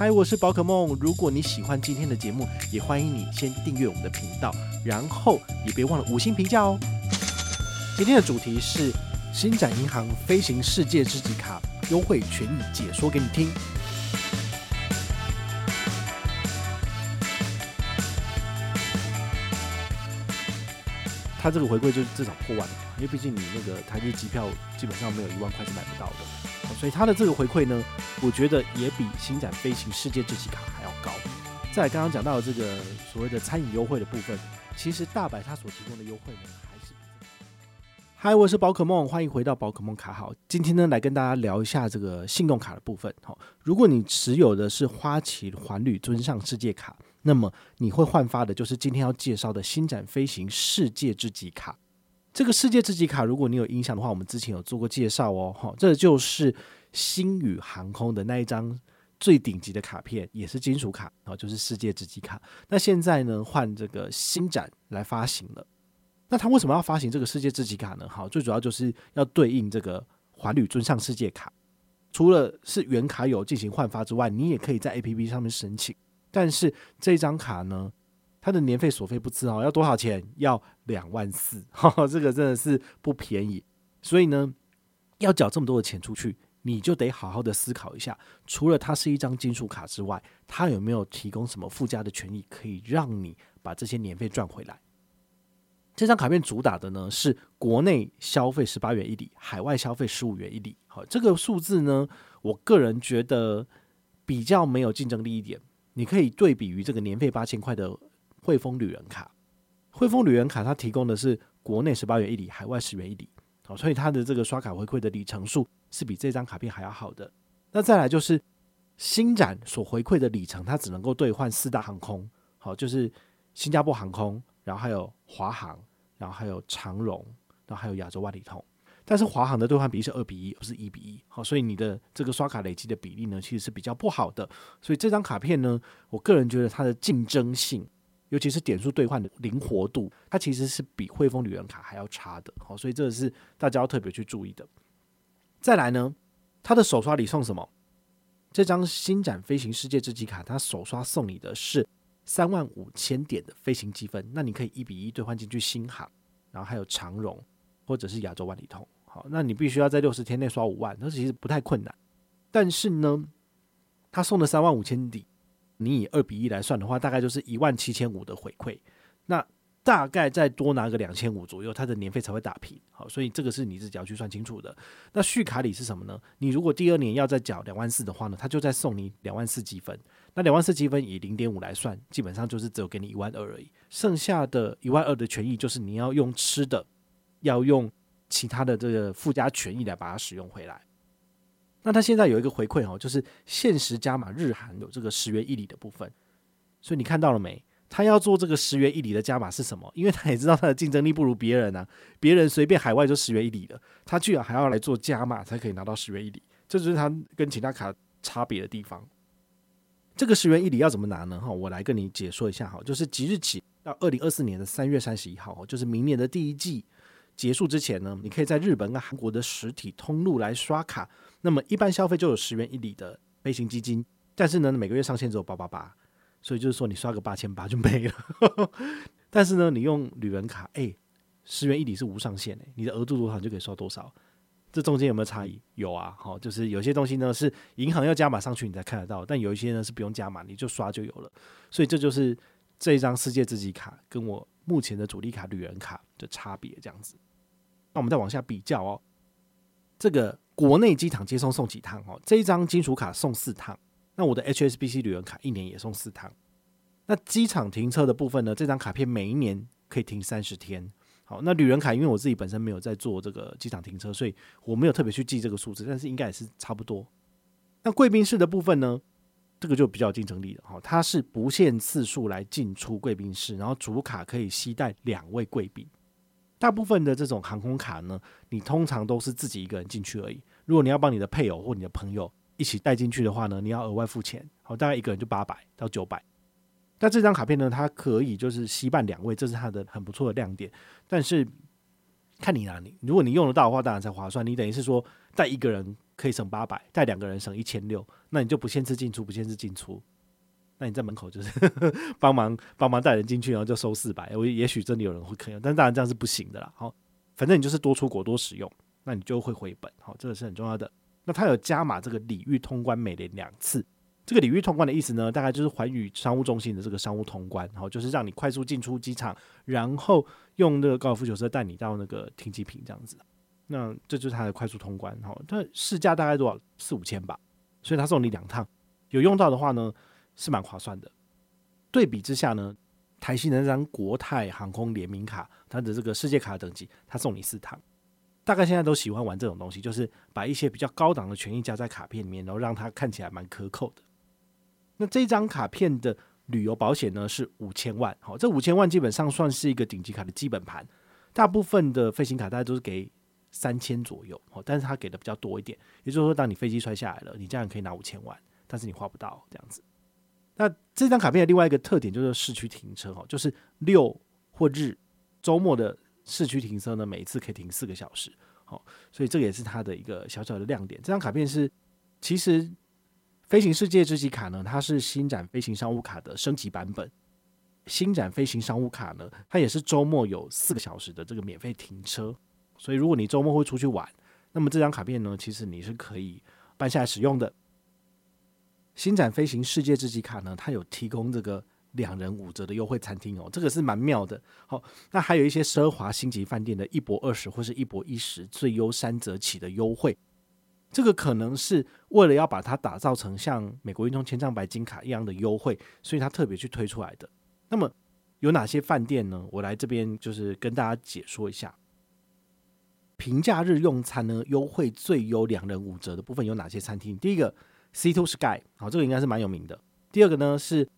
嗨，我是宝可梦。如果你喜欢今天的节目，也欢迎你先订阅我们的频道，然后也别忘了五星评价哦。今天的主题是星展银行飞行世界知己卡优惠权益解说给你听。它这个回馈就至少破万，因为毕竟你那个台币机票基本上没有一万块是买不到的，所以它的这个回馈呢，我觉得也比星展飞行世界知己卡还要高。再来刚刚讲到的这个所谓的餐饮优惠的部分，其实大白它所提供的优惠呢，还是嗨，我是宝可梦，欢迎回到宝可梦卡好。今天呢，来跟大家聊一下这个信用卡的部分。好，如果你持有的是花旗环旅尊上世界卡。那么你会换发的就是今天要介绍的星展飞行世界之极卡。这个世界知己卡，如果你有印象的话，我们之前有做过介绍哦。哈，这就是星宇航空的那一张最顶级的卡片，也是金属卡，哦，就是世界知己卡。那现在呢，换这个星展来发行了。那他为什么要发行这个世界知己卡呢？好，最主要就是要对应这个环旅尊上世界卡。除了是原卡友进行换发之外，你也可以在 APP 上面申请。但是这张卡呢，它的年费所费不知道要多少钱？要两万四，这个真的是不便宜。所以呢，要缴这么多的钱出去，你就得好好的思考一下，除了它是一张金属卡之外，它有没有提供什么附加的权益，可以让你把这些年费赚回来？这张卡片主打的呢是国内消费十八元一里，海外消费十五元一里。好，这个数字呢，我个人觉得比较没有竞争力一点。你可以对比于这个年费八千块的汇丰旅人卡，汇丰旅人卡它提供的是国内十八元一里，海外十元一里，好，所以它的这个刷卡回馈的里程数是比这张卡片还要好的。那再来就是星展所回馈的里程，它只能够兑换四大航空，好，就是新加坡航空，然后还有华航，然后还有长荣，然后还有亚洲万里通。但是华航的兑换比例是二比一，不是一比一，好，所以你的这个刷卡累积的比例呢，其实是比较不好的。所以这张卡片呢，我个人觉得它的竞争性，尤其是点数兑换的灵活度，它其实是比汇丰旅人卡还要差的。好，所以这个是大家要特别去注意的。再来呢，它的首刷礼送什么？这张星展飞行世界知己卡，它首刷送你的是三万五千点的飞行积分，那你可以一比一兑换进去新航，然后还有长荣或者是亚洲万里通。好，那你必须要在六十天内刷五万，那其实不太困难。但是呢，他送的三万五千里，你以二比一来算的话，大概就是一万七千五的回馈。那大概再多拿个两千五左右，它的年费才会打平。好，所以这个是你自己要去算清楚的。那续卡礼是什么呢？你如果第二年要再缴两万四的话呢，他就再送你两万四积分。那两万四积分以零点五来算，基本上就是只有给你一万二而已。剩下的一万二的权益，就是你要用吃的，要用。其他的这个附加权益来把它使用回来。那他现在有一个回馈哦，就是限时加码日韩有这个十元一里的部分。所以你看到了没？他要做这个十元一里的加码是什么？因为他也知道他的竞争力不如别人啊，别人随便海外就十元一里的，他居然还要来做加码才可以拿到十元一里，这就是他跟其他卡差别的地方。这个十元一里要怎么拿呢？哈，我来跟你解说一下哈，就是即日起到二零二四年的三月三十一号，就是明年的第一季。结束之前呢，你可以在日本跟韩国的实体通路来刷卡，那么一般消费就有十元一里的飞行基金，但是呢，每个月上限只有八八八，所以就是说你刷个八千八就没了。但是呢，你用旅人卡，哎，十元一里是无上限诶，你的额度多少你就可以刷多少，这中间有没有差异？有啊，好，就是有些东西呢是银行要加码上去你才看得到，但有一些呢是不用加码，你就刷就有了。所以这就是这一张世界自己卡跟我目前的主力卡旅人卡的差别，这样子。那我们再往下比较哦，这个国内机场接送送几趟哦？这一张金属卡送四趟，那我的 HSBC 旅人卡一年也送四趟。那机场停车的部分呢？这张卡片每一年可以停三十天。好，那旅人卡因为我自己本身没有在做这个机场停车，所以我没有特别去记这个数字，但是应该也是差不多。那贵宾室的部分呢？这个就比较有竞争力了哈，它是不限次数来进出贵宾室，然后主卡可以携带两位贵宾。大部分的这种航空卡呢，你通常都是自己一个人进去而已。如果你要帮你的配偶或你的朋友一起带进去的话呢，你要额外付钱。好，大概一个人就八百到九百。但这张卡片呢，它可以就是吸办两位，这是它的很不错的亮点。但是看你哪里。如果你用得到的话，当然才划算。你等于是说带一个人可以省八百，带两个人省一千六，那你就不限制进出，不限制进出。那你在门口就是帮忙帮忙带人进去，然后就收四百。我也许真的有人会坑，但当然这样是不行的啦。好，反正你就是多出国多使用，那你就会回本。好，这个是很重要的。那它有加码这个礼遇通关每年两次。这个礼遇通关的意思呢，大概就是环宇商务中心的这个商务通关，好，就是让你快速进出机场，然后用那个高尔夫球车带你到那个停机坪这样子。那这就是它的快速通关，好，它市价大概多少？四五千吧。所以它送你两趟，有用到的话呢，是蛮划算的。对比之下呢，台新的那张国泰航空联名卡，它的这个世界卡等级，它送你四趟。大概现在都喜欢玩这种东西，就是把一些比较高档的权益加在卡片里面，然后让它看起来蛮可口的。那这张卡片的旅游保险呢，是五千万，好，这五千万基本上算是一个顶级卡的基本盘。大部分的飞行卡大概都是给三千左右，好，但是它给的比较多一点，也就是说，当你飞机摔下来了，你这样可以拿五千万，但是你花不到这样子。那这张卡片的另外一个特点就是市区停车，哈，就是六或日周末的。市区停车呢，每一次可以停四个小时，好，所以这个也是它的一个小小的亮点。这张卡片是，其实飞行世界知己卡呢，它是新展飞行商务卡的升级版本。新展飞行商务卡呢，它也是周末有四个小时的这个免费停车，所以如果你周末会出去玩，那么这张卡片呢，其实你是可以办下来使用的。新展飞行世界知己卡呢，它有提供这个。两人五折的优惠餐厅哦，这个是蛮妙的。好，那还有一些奢华星级饭店的一泊二十或是一泊一十最优三折起的优惠，这个可能是为了要把它打造成像美国运通千帐白金卡一样的优惠，所以它特别去推出来的。那么有哪些饭店呢？我来这边就是跟大家解说一下，平假日用餐呢，优惠最优两人五折的部分有哪些餐厅？第一个 C Two Sky，好，这个应该是蛮有名的。第二个呢是。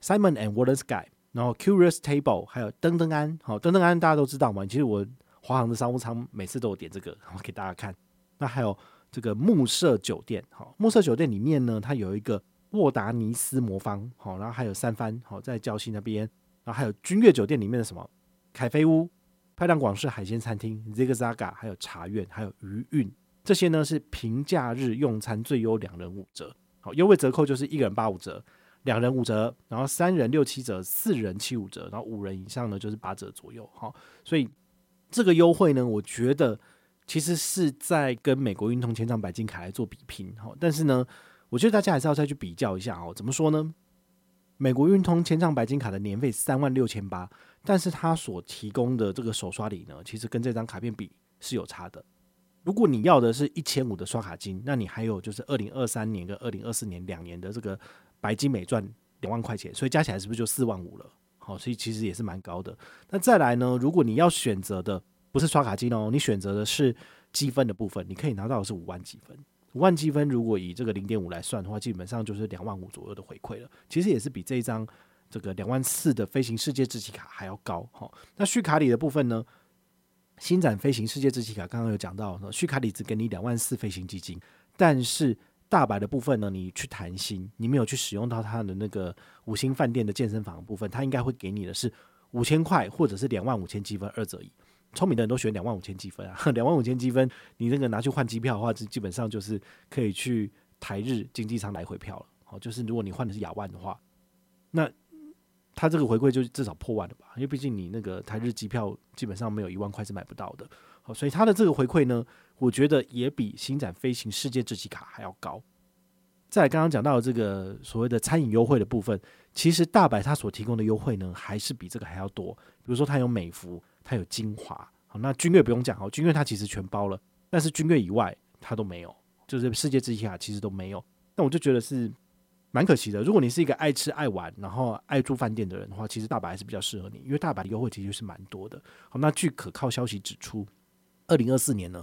Simon and Warren Sky，然后 Curious Table，还有登登安，好，登登安大家都知道嘛。其实我华航的商务舱每次都有点这个，我给大家看。那还有这个暮色酒店，好，暮色酒店里面呢，它有一个沃达尼斯魔方，好，然后还有三番，好，在礁溪那边，然后还有君悦酒店里面的什么凯菲屋、派当广式海鲜餐厅、Zigzag，还有茶苑，还有余韵，这些呢是平假日用餐最优两人五折，好，优惠折扣就是一个人八五折。两人五折，然后三人六七折，四人七五折，然后五人以上呢就是八折左右。好，所以这个优惠呢，我觉得其实是在跟美国运通千帐白金卡来做比拼。好，但是呢，我觉得大家还是要再去比较一下哦。怎么说呢？美国运通千帐白金卡的年费三万六千八，但是它所提供的这个手刷礼呢，其实跟这张卡片比是有差的。如果你要的是一千五的刷卡金，那你还有就是二零二三年跟二零二四年两年的这个。白金美钻两万块钱，所以加起来是不是就四万五了？好，所以其实也是蛮高的。那再来呢？如果你要选择的不是刷卡金哦，你选择的是积分的部分，你可以拿到的是五万积分。五万积分如果以这个零点五来算的话，基本上就是两万五左右的回馈了。其实也是比这一张这个两万四的飞行世界知己卡还要高。好，那续卡里的部分呢？新展飞行世界知己卡刚刚有讲到，续卡里只给你两万四飞行基金，但是。大白的部分呢，你去谈心，你没有去使用到他的那个五星饭店的健身房的部分，他应该会给你的是五千块或者是两万五千积分二折一。聪明的人都选两万五千积分啊，两万五千积分，你那个拿去换机票的话，基基本上就是可以去台日经济舱来回票了。好，就是如果你换的是亚万的话，那他这个回馈就至少破万了吧？因为毕竟你那个台日机票基本上没有一万块是买不到的。好，所以他的这个回馈呢，我觉得也比星展飞行世界知己卡还要高。再来刚刚讲到的这个所谓的餐饮优惠的部分，其实大白它所提供的优惠呢，还是比这个还要多。比如说它有美福，它有精华，好，那君悦不用讲哦，君悦它其实全包了，但是君悦以外它都没有，就是世界知己卡其实都没有。那我就觉得是蛮可惜的。如果你是一个爱吃爱玩，然后爱住饭店的人的话，其实大白还是比较适合你，因为大白的优惠其实是蛮多的。好，那据可靠消息指出，二零二四年呢，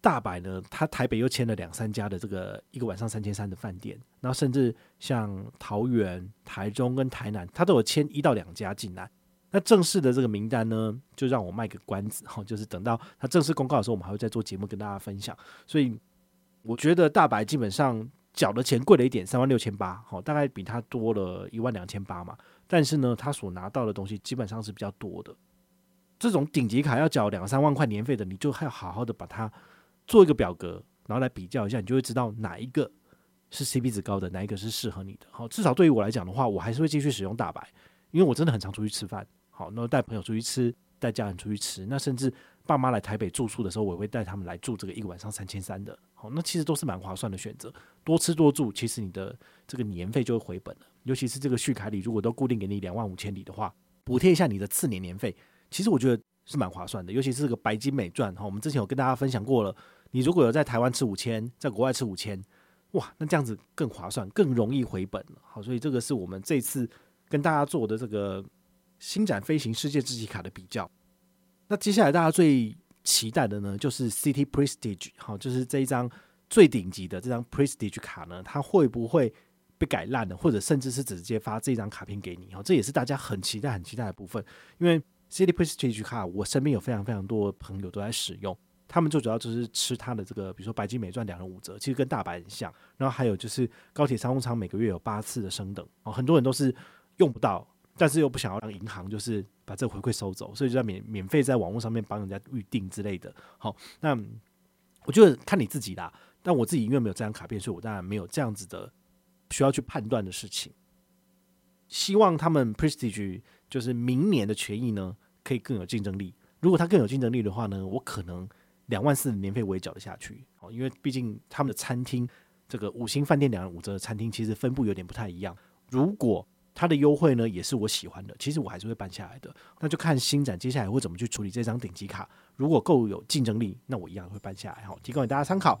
大白呢，他台北又签了两三家的这个一个晚上三千三的饭店，然后甚至像桃园、台中跟台南，他都有签一到两家进来。那正式的这个名单呢，就让我卖个关子哈，就是等到他正式公告的时候，我们还会再做节目跟大家分享。所以我觉得大白基本上缴的钱贵了一点，三万六千八，好，大概比他多了一万两千八嘛。但是呢，他所拿到的东西基本上是比较多的。这种顶级卡要缴两三万块年费的，你就还要好好的把它做一个表格，然后来比较一下，你就会知道哪一个是 CP 值高的，哪一个是适合你的。好，至少对于我来讲的话，我还是会继续使用大白，因为我真的很常出去吃饭。好，那带朋友出去吃，带家人出去吃，那甚至爸妈来台北住宿的时候，我也会带他们来住这个一个晚上三千三的。好，那其实都是蛮划算的选择，多吃多住，其实你的这个年费就会回本了。尤其是这个续卡里，如果都固定给你两万五千里的话，补贴一下你的次年年费。其实我觉得是蛮划算的，尤其是这个白金美钻哈，我们之前有跟大家分享过了。你如果有在台湾吃五千，在国外吃五千，哇，那这样子更划算，更容易回本。好，所以这个是我们这次跟大家做的这个星展飞行世界自己卡的比较。那接下来大家最期待的呢，就是 City Prestige，好，就是这一张最顶级的这张 Prestige 卡呢，它会不会被改烂了，或者甚至是直接发这张卡片给你？好，这也是大家很期待、很期待的部分，因为。City Prestige 卡，我身边有非常非常多朋友都在使用，他们最主要就是吃它的这个，比如说白金美钻两人五折，其实跟大白很像。然后还有就是高铁商务舱每个月有八次的升等哦，很多人都是用不到，但是又不想要让银行就是把这个回馈收走，所以就在免免费在网络上面帮人家预定之类的。好，那我觉得看你自己啦。但我自己因为没有这张卡片，所以我当然没有这样子的需要去判断的事情。希望他们 Prestige 就是明年的权益呢，可以更有竞争力。如果它更有竞争力的话呢，我可能两万四的年费我也缴得下去哦。因为毕竟他们的餐厅，这个五星饭店两人五折的餐厅，其实分布有点不太一样。如果它的优惠呢也是我喜欢的，其实我还是会办下来的。那就看新展接下来会怎么去处理这张顶级卡。如果够有竞争力，那我一样会办下来。好，提供给大家参考。